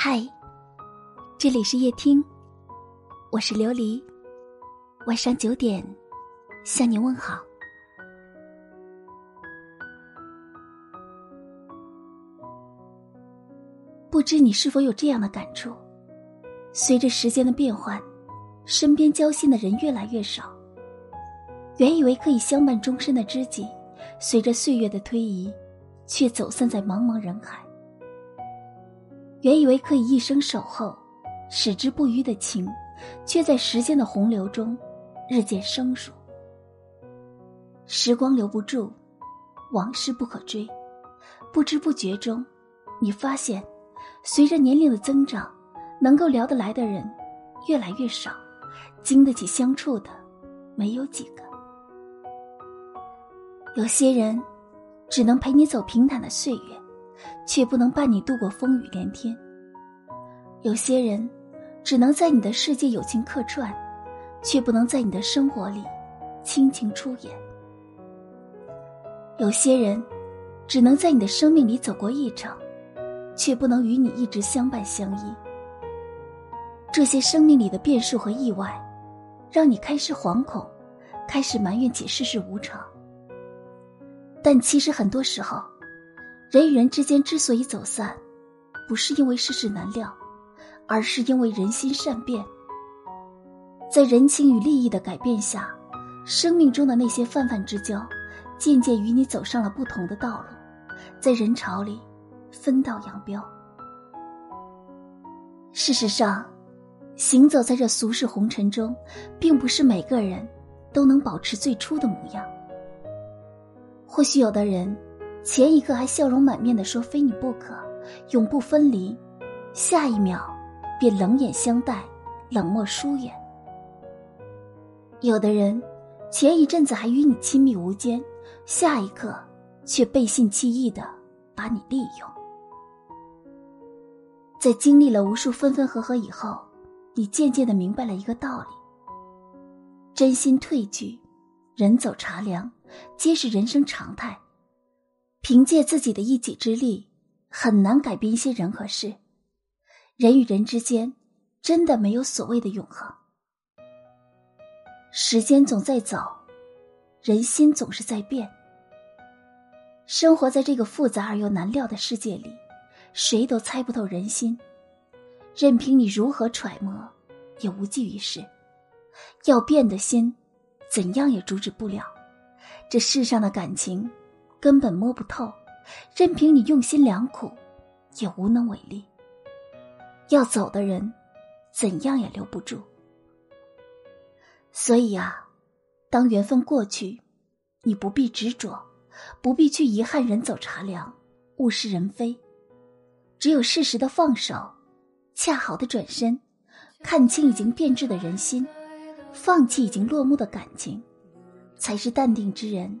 嗨，这里是夜听，我是琉璃。晚上九点，向您问好。不知你是否有这样的感触？随着时间的变换，身边交心的人越来越少。原以为可以相伴终身的知己，随着岁月的推移，却走散在茫茫人海。原以为可以一生守候、矢志不渝的情，却在时间的洪流中日渐生疏。时光留不住，往事不可追，不知不觉中，你发现，随着年龄的增长，能够聊得来的人越来越少，经得起相处的没有几个。有些人只能陪你走平坦的岁月。却不能伴你度过风雨连天。有些人，只能在你的世界友情客串，却不能在你的生活里倾情出演。有些人，只能在你的生命里走过一程，却不能与你一直相伴相依。这些生命里的变数和意外，让你开始惶恐，开始埋怨起世事无常。但其实很多时候。人与人之间之所以走散，不是因为世事难料，而是因为人心善变。在人情与利益的改变下，生命中的那些泛泛之交，渐渐与你走上了不同的道路，在人潮里分道扬镳。事实上，行走在这俗世红尘中，并不是每个人都能保持最初的模样。或许有的人。前一刻还笑容满面的说非你不可，永不分离，下一秒便冷眼相待，冷漠疏远。有的人前一阵子还与你亲密无间，下一刻却背信弃义的把你利用。在经历了无数分分合合以后，你渐渐的明白了一个道理：真心褪去，人走茶凉，皆是人生常态。凭借自己的一己之力，很难改变一些人和事。人与人之间，真的没有所谓的永恒。时间总在走，人心总是在变。生活在这个复杂而又难料的世界里，谁都猜不透人心，任凭你如何揣摩，也无济于事。要变的心，怎样也阻止不了。这世上的感情。根本摸不透，任凭你用心良苦，也无能为力。要走的人，怎样也留不住。所以啊，当缘分过去，你不必执着，不必去遗憾人走茶凉，物是人非。只有适时的放手，恰好的转身，看清已经变质的人心，放弃已经落幕的感情，才是淡定之人。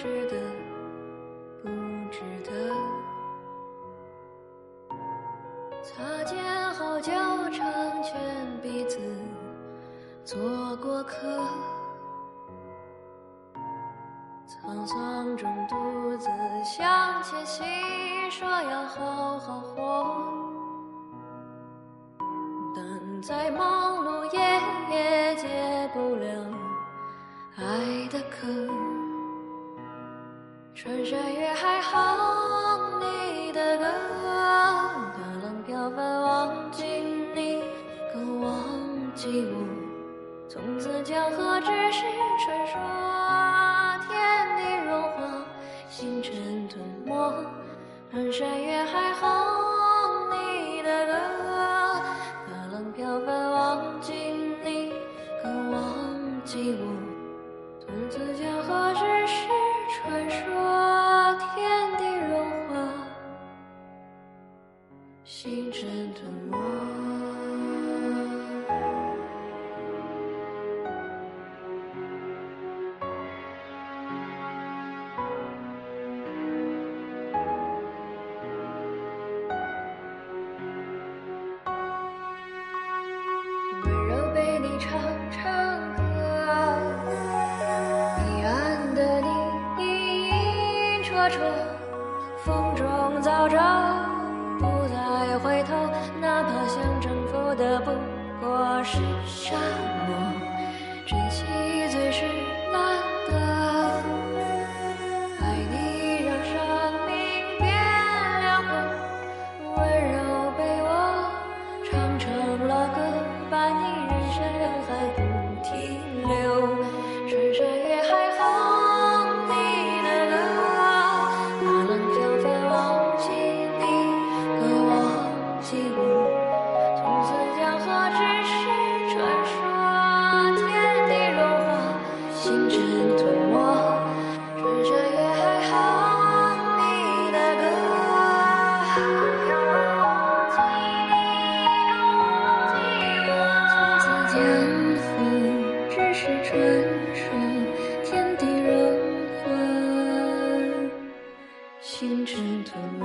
值得，不值得擦肩后就成全彼此，做过客。沧桑中独自向前行，说要好好活。但再忙碌也也解不了爱的渴。穿山越海哼你的歌。忘记你，更忘记我。从此江河只是传说，天地融化，星辰吞没。穿山越海哼你的歌，大浪飘翻，忘记你，更忘记我。从此江河只风中走着，不再回头。哪怕想征服的不过是沙漠。珍惜。从此江湖只是传说，天地轮回，星辰吞没。